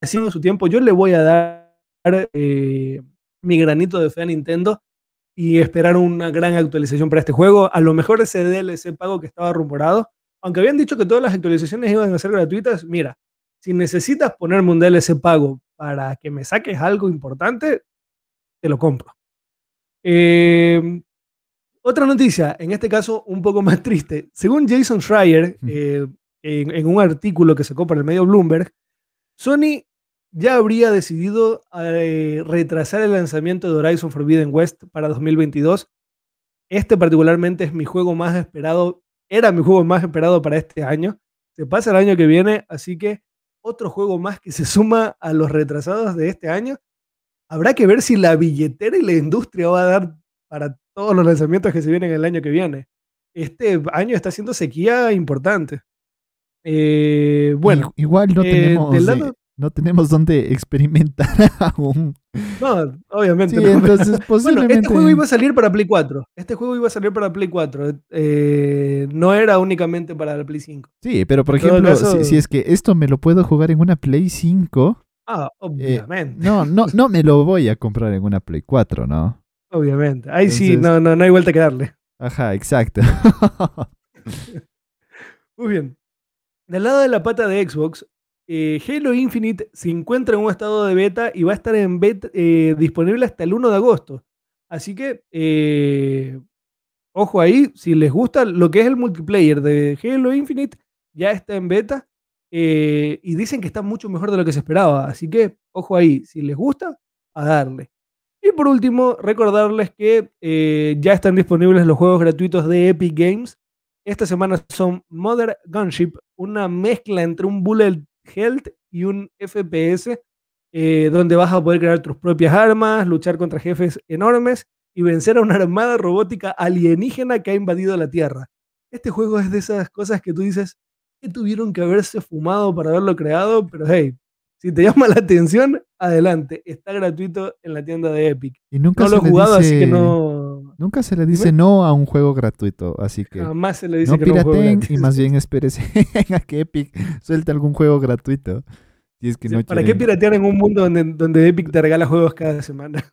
Haciendo su tiempo, yo le voy a dar mi granito de fe a Nintendo y esperar una gran actualización para este juego. A lo mejor ese DLC pago que estaba rumorado, aunque habían dicho que todas las actualizaciones iban a ser gratuitas, mira, si necesitas ponerme un DLC pago para que me saques algo importante, te lo compro. Eh, otra noticia, en este caso un poco más triste. Según Jason Schreier, eh, en, en un artículo que sacó para el medio Bloomberg, Sony ya habría decidido eh, retrasar el lanzamiento de Horizon Forbidden West para 2022. Este particularmente es mi juego más esperado, era mi juego más esperado para este año. Se pasa el año que viene, así que otro juego más que se suma a los retrasados de este año. Habrá que ver si la billetera y la industria va a dar para todos los lanzamientos que se vienen el año que viene. Este año está haciendo sequía importante. Eh, bueno, igual no eh, tenemos del lado- no tenemos donde experimentar aún. no, obviamente. Sí, no. entonces Bueno, posiblemente este juego iba a salir para Play 4. Este juego iba a salir para Play 4. eh, no era únicamente para la Play 5. Sí, pero por ejemplo, caso- si, si es que esto me lo puedo jugar en una Play 5, Ah, obviamente. no, no, no me lo voy a comprar en una Play 4, ¿no? Obviamente. Ahí sí, no, no, no hay vuelta que darle. Ajá, exacto. Muy bien. Del lado de la pata de Xbox, eh, Halo Infinite se encuentra en un estado de beta y va a estar en beta, eh, disponible hasta el 1 de agosto. Así que, eh, ojo ahí, si les gusta lo que es el multiplayer de Halo Infinite, ya está en beta y dicen que está mucho mejor de lo que se esperaba. Así que, ojo ahí, si les gusta, a darle. Y por último, recordarles que ya están disponibles los juegos gratuitos de Epic Games. Esta semana son Mother Gunship, una mezcla entre un Bullet Health y un FPS, eh, donde vas a poder crear tus propias armas, luchar contra jefes enormes y vencer a una armada robótica alienígena que ha invadido la Tierra. Este juego es de esas cosas que tú dices que tuvieron que haberse fumado para haberlo creado, pero hey, si te llama la atención, adelante. Está gratuito en la tienda de Epic. Y nunca no lo he jugado, dice- así que no. Nunca se le dice no a un juego gratuito, así que Jamás se le dice no que no un juego y más bien espérese a que Epic suelte algún juego gratuito. Si es que no ¿Para qué piratear en un mundo donde, donde Epic te regala juegos cada semana?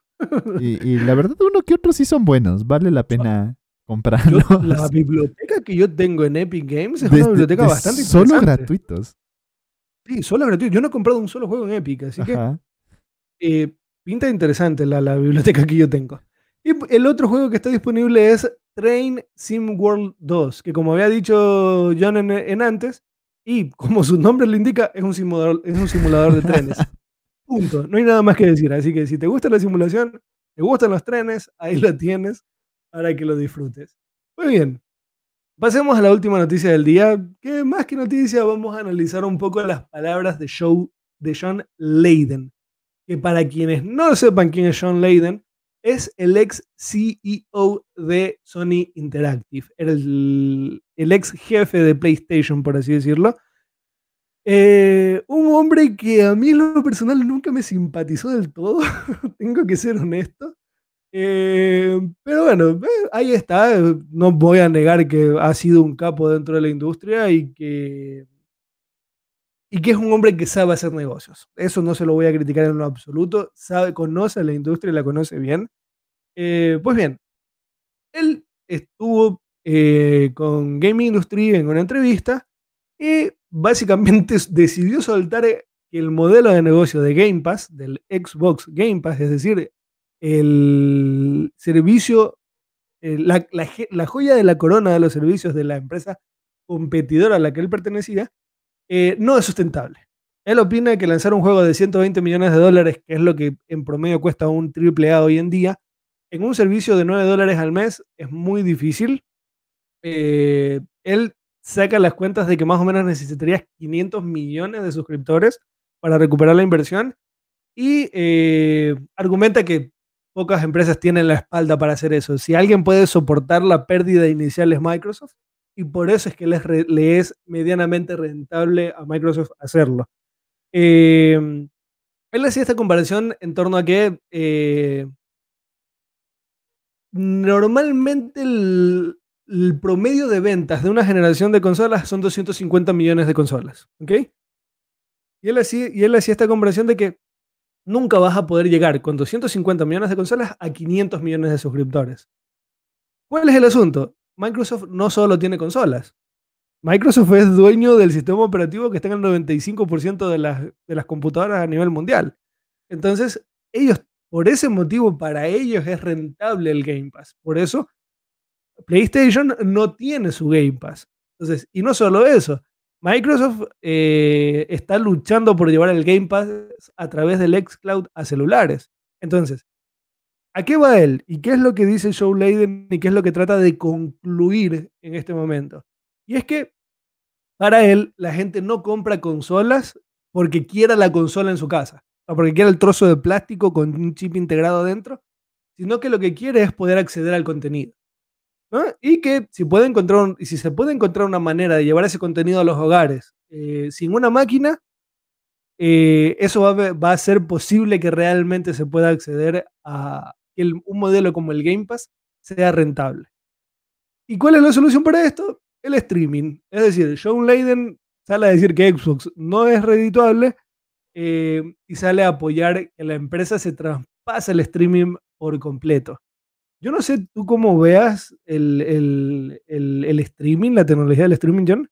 Y, y la verdad, uno que otro sí son buenos. Vale la pena Yo- comprarlos. la biblioteca que yo tengo en Epic Games es De- una biblioteca de bastante Solo interesante. gratuitos. Sí, solo gratuito. Yo no he comprado un solo juego en Epic, así que eh, pinta interesante la, la biblioteca que yo tengo. Y el otro juego que está disponible es Train Sim World 2, que como había dicho John en, en antes, y como su nombre lo indica, es un simulador, es un simulador de trenes. Punto. No hay nada más que decir. Así que si te gusta la simulación, te gustan los trenes, ahí lo tienes para que lo disfrutes. Muy bien. Pasemos a la última noticia del día, que más que noticia vamos a analizar un poco las palabras de, show, de John Layden, que para quienes no sepan quién es John Layden, es el ex CEO de Sony Interactive, era el, ex jefe de PlayStation, por así decirlo. Eh, un hombre que a mí en lo personal nunca me simpatizó del todo, tengo que ser honesto. Eh, pero bueno, eh, ahí está. No voy a negar que ha sido un capo dentro de la industria y que, y que es un hombre que sabe hacer negocios. Eso no se lo voy a criticar en lo absoluto. Sabe, conoce la industria y la conoce bien. Eh, pues bien, él estuvo eh, con Game Industry en una entrevista y básicamente decidió soltar el modelo de negocio de Game Pass, del Xbox Game Pass, es decir, el servicio, eh, la joya de la corona de los servicios de la empresa competidora a la que él pertenecía, eh, no es sustentable. Él opina que lanzar un juego de 120 millones de dólares, que es lo que en promedio cuesta un triple A hoy en día, en un servicio de 9 dólares al mes es muy difícil. Eh, él saca las cuentas de que más o menos necesitarías 500 millones de suscriptores para recuperar la inversión y eh, argumenta que pocas empresas tienen la espalda para hacer eso. Si alguien puede soportar la pérdida inicial es Microsoft y por eso es que les le es medianamente rentable a Microsoft hacerlo. Eh, él hacía esta comparación en torno a que eh, normalmente el, el promedio de ventas de una generación de consolas son 250 millones de consolas. ¿Ok? Y él hacía, y él hacía esta comparación de que nunca vas a poder llegar con 250 millones de consolas a 500 millones de suscriptores. ¿Cuál es el asunto? Microsoft no solo tiene consolas. Microsoft es dueño del sistema operativo que está en el 95% de las, de las computadoras a nivel mundial. Entonces, ellos, por ese motivo, para ellos es rentable el Game Pass. Por eso, PlayStation no tiene su Game Pass. Entonces, y no solo eso, Microsoft eh, está luchando por llevar el Game Pass a través del xCloud a celulares. Entonces, ¿a qué va él? ¿Y qué es lo que dice Joe Layden y qué es lo que trata de concluir en este momento? Y es que para él la gente no compra consolas porque quiera la consola en su casa, o porque quiera el trozo de plástico con un chip integrado adentro, sino que lo que quiere es poder acceder al contenido. Y que si, puede encontrar un- si se puede encontrar una manera de llevar ese contenido a los hogares eh, sin una máquina, eh, eso va va a ser posible que realmente se pueda acceder a que un modelo como el Game Pass sea rentable. ¿Y cuál es la solución para esto? El streaming. Es decir, John Layden sale a decir que Xbox no es redituable eh, y sale a apoyar que la empresa se traspase el streaming por completo. Yo no sé tú cómo veas el, el- el- el streaming, la tecnología del streaming, John.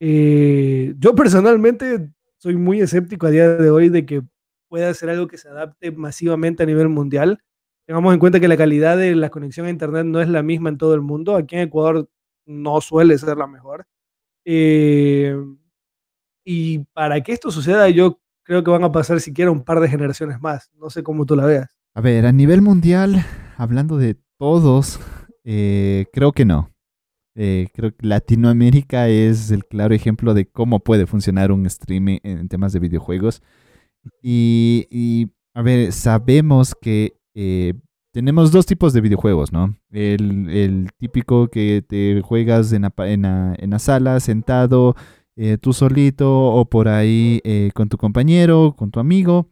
Eh, yo personalmente soy muy escéptico a día de hoy de que pueda ser algo que se adapte masivamente a nivel mundial. Tengamos en cuenta que la calidad de la conexión a Internet no es la misma en todo el mundo. Aquí en Ecuador no suele ser la mejor. Eh, y para que esto suceda, yo creo que van a pasar siquiera un par de generaciones más. No sé cómo tú la veas. A ver, a nivel mundial, hablando de todos, eh, creo que no. Eh, creo que Latinoamérica es el claro ejemplo de cómo puede funcionar un streaming en temas de videojuegos. Y, a ver, sabemos que eh, tenemos dos tipos de videojuegos, ¿no? El, típico que te juegas en la, sala, sentado, eh, tú solito o por ahí con tu compañero, con tu amigo.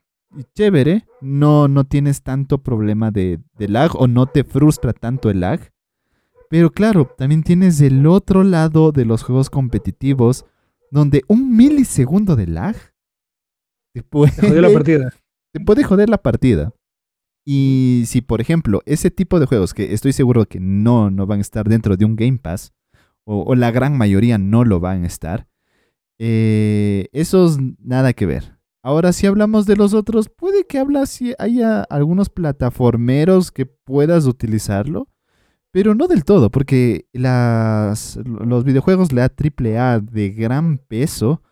Chévere, no, no tienes tanto problema de, de lag o no te frustra tanto el lag. Pero claro, también tienes el otro lado de los juegos competitivos, donde un milisegundo de lag te puede, joder la partida. te puede joder la partida. Y si, por ejemplo, ese tipo de juegos que estoy seguro que no, no van a estar dentro de un Game Pass, o, la gran mayoría no lo van a estar, eh, esos nada que ver. Ahora, si hablamos de los otros, puede que hablas si haya algunos plataformeros que puedas utilizarlo. Pero no del todo, porque las, los videojuegos la AAA de gran peso,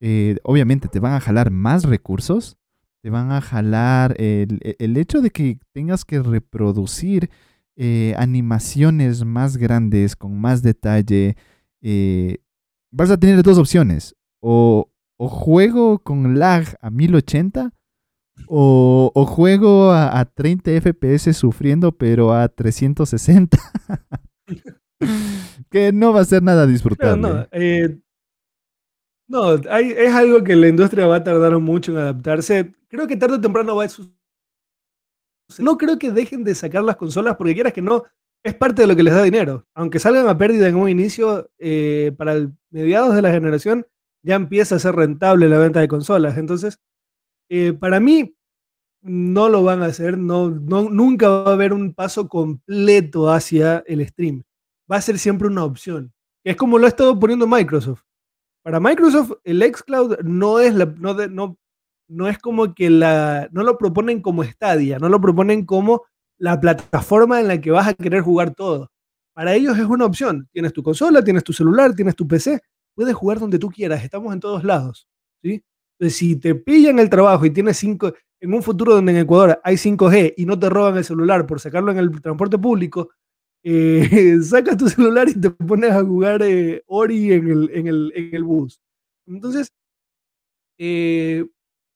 eh, obviamente te van a jalar más recursos, te van a jalar el, e, hecho de que tengas que reproducir eh, animaciones más grandes, con más detalle. Eh, vas a tener dos opciones, o, o juego con lag a 1080 o, juego a, 30 FPS sufriendo, pero a 360. que no va a ser nada disfrutable. no, eh, no es algo que la industria va a tardar mucho en adaptarse. Creo que tarde o temprano va a suceder. No creo que dejen de sacar las consolas porque quieras que no, es parte de lo que les da dinero. Aunque salgan a pérdida en un inicio, eh, para mediados de la generación ya empieza a ser rentable la venta de consolas. Entonces, eh, para mí, no lo van a hacer, no, nunca va a haber un paso completo hacia el stream. Va a ser siempre una opción. Es como lo ha estado poniendo Microsoft. Para Microsoft, el xCloud no es, la, no, no, es como que la, no lo proponen como Stadia, no lo proponen como la plataforma en la que vas a querer jugar todo. Para ellos es una opción. Tienes tu consola, tienes tu celular, tienes tu PC, puedes jugar donde tú quieras, estamos en todos lados. ¿sí? Entonces, si te pillan el trabajo y tienes cinco, en un futuro donde en Ecuador hay 5G y no te roban el celular por sacarlo en el transporte público, eh, sacas tu celular y te pones a jugar eh, Ori en el, en, el, en el, bus. Entonces, eh,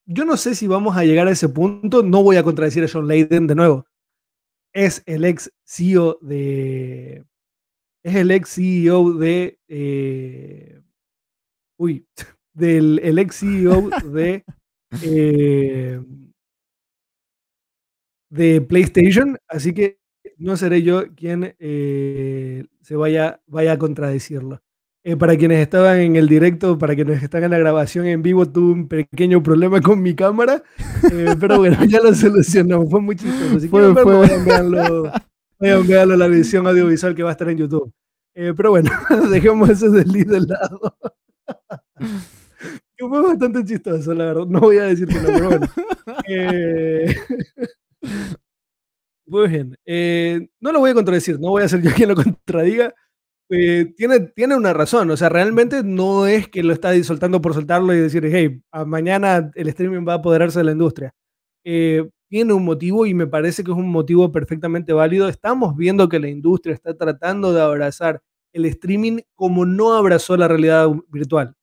yo no sé si vamos a llegar a ese punto. No voy a contradecir a John Layden de nuevo. Es el ex CEO de. Es el ex CEO de. uy, del el ex CEO de eh, de PlayStation, así que no seré yo quien eh, se vaya, vaya a contradecirlo. Eh, para quienes estaban en el directo, para quienes están en la grabación en vivo, tuve un pequeño problema con mi cámara, pero bueno, ya lo solucionamos, fue muy chistoso. Así que vayan, veanlo, vayan a la edición audiovisual que va a estar en YouTube. pero bueno, dejemos eso del de lado. Fue bastante chistoso, la verdad. No voy a decir que no, pero bueno. Eh. Eh, no lo voy a contradecir, no voy a ser yo quien lo contradiga. Eh, tiene, tiene una razón, o sea, realmente no es que lo está soltando por soltarlo y decir, hey, mañana el streaming va a apoderarse de la industria. tiene un motivo y me parece que es un motivo perfectamente válido. Estamos viendo que la industria está tratando de abrazar el streaming como no abrazó la realidad virtual.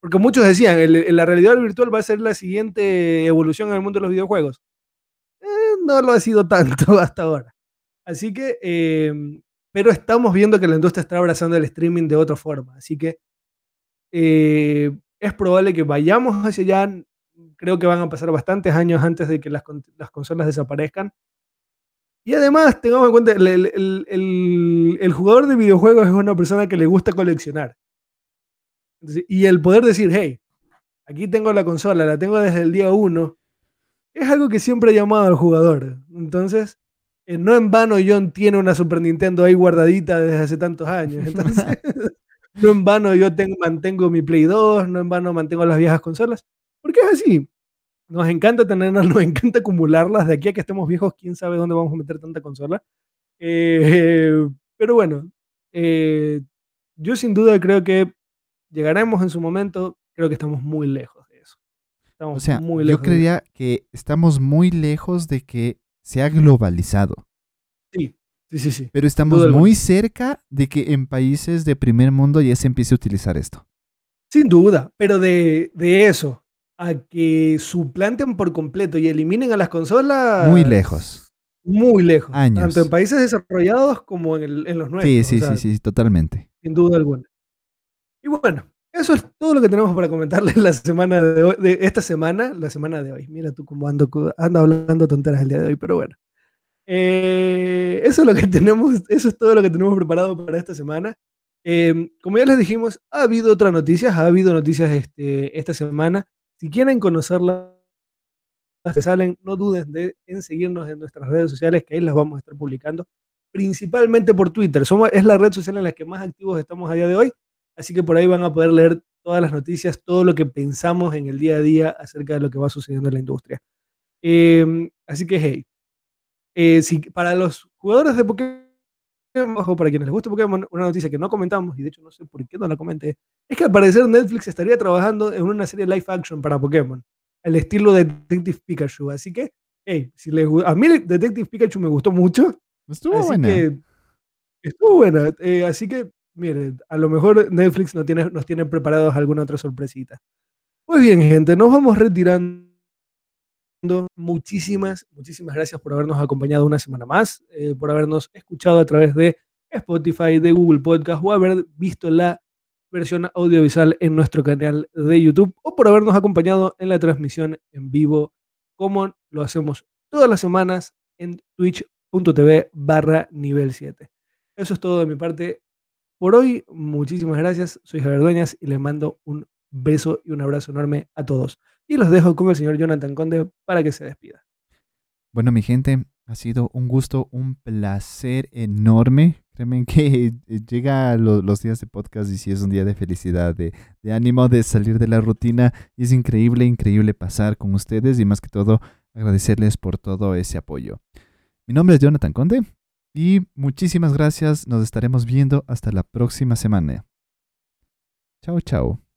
Porque muchos decían, la realidad virtual va a ser la siguiente evolución en el mundo de los videojuegos. Eh, no lo ha sido tanto hasta ahora. Así que, em, pero estamos viendo que la industria está abrazando el streaming de otra forma. Así que eh, es probable que vayamos hacia allá. Creo que van a pasar bastantes años antes de que las, consolas desaparezcan. Y además, tengamos en cuenta, el, jugador de videojuegos es una persona que le gusta coleccionar. Y el poder decir, hey, aquí tengo la consola, la tengo desde el día uno, es algo que siempre ha llamado al jugador. Entonces, eh, no en vano John tiene una Super Nintendo ahí guardadita desde hace tantos años. Entonces, no en vano yo tengo, mantengo mi Play 2, no en vano mantengo las viejas consolas, porque es así. nos encanta tenerlas, nos encanta acumularlas. De aquí a que estemos viejos, quién sabe dónde vamos a meter tanta consola. Eh, pero bueno, eh, yo sin duda creo que llegaremos en su momento. Creo que estamos muy lejos. Estamos O sea, muy yo lejos. creía que estamos muy lejos de que se ha globalizado, Sí, sí, sí, sí. pero estamos muy cerca de que en países de primer mundo ya se empiece a utilizar esto. Sin duda, pero de, de eso a que suplanten por completo y eliminen a las consolas. Muy lejos. Muy lejos. Años. Tanto en países desarrollados como en, el- en los nuestros. Sí, o sí, sea, sí, sí, totalmente. Sin duda alguna. Y bueno, eso es todo lo que tenemos para comentarles la semana de, hoy, de esta semana, la semana de hoy. Mira tú cómo ando, ando hablando tonteras el día de hoy, pero bueno. Eh, eso es lo que tenemos, eso es todo lo que tenemos preparado para esta semana. Eh, como ya les dijimos, ha habido otras noticias, ha habido noticias este, esta semana. Si quieren conocerlas que salen, no duden de, en seguirnos en nuestras redes sociales, que ahí las vamos a estar publicando, principalmente por Twitter. Somos, es la red social en la que más activos estamos a día de hoy, así que por ahí van a poder leer todas las noticias, todo lo que pensamos en el día a día acerca de lo que va sucediendo en la industria. Eh, así que, hey, eh, si, para los jugadores de Pokémon, ojo, para quienes les guste Pokémon, una noticia que no comentamos, y de hecho no sé por qué no la comenté, es que al parecer Netflix estaría trabajando en una serie live action para Pokémon, al estilo de Detective Pikachu. Así que, hey, si les, a mí Detective Pikachu me gustó mucho, Estuvo buena. que estuvo buena. eh, así que, miren, a lo mejor Netflix nos tiene, nos tiene preparados alguna otra sorpresita. Pues bien, gente, nos vamos retirando. Muchísimas, muchísimas gracias por habernos acompañado una semana más, eh, por habernos escuchado a través de Spotify, de Google Podcast o haber visto la versión audiovisual en nuestro canal de YouTube o por habernos acompañado en la transmisión en vivo como lo hacemos todas las semanas en twitch.tv barra nivel 7. Eso es todo de mi parte por hoy. Muchísimas gracias. Soy Javier Dueñas y les mando un beso y un abrazo enorme a todos. Y los dejo con el señor Jonathan Conde para que se despida. Bueno, mi gente, ha sido un gusto, un placer enorme. Créeme que eh, llega lo- los días de podcast y sí es un día de felicidad, de, de ánimo, de salir de la rutina. Es increíble, increíble pasar con ustedes y más que todo agradecerles por todo ese apoyo. Mi nombre es Jonathan Conde y muchísimas gracias. Nos estaremos viendo hasta la próxima semana. Chao, chao.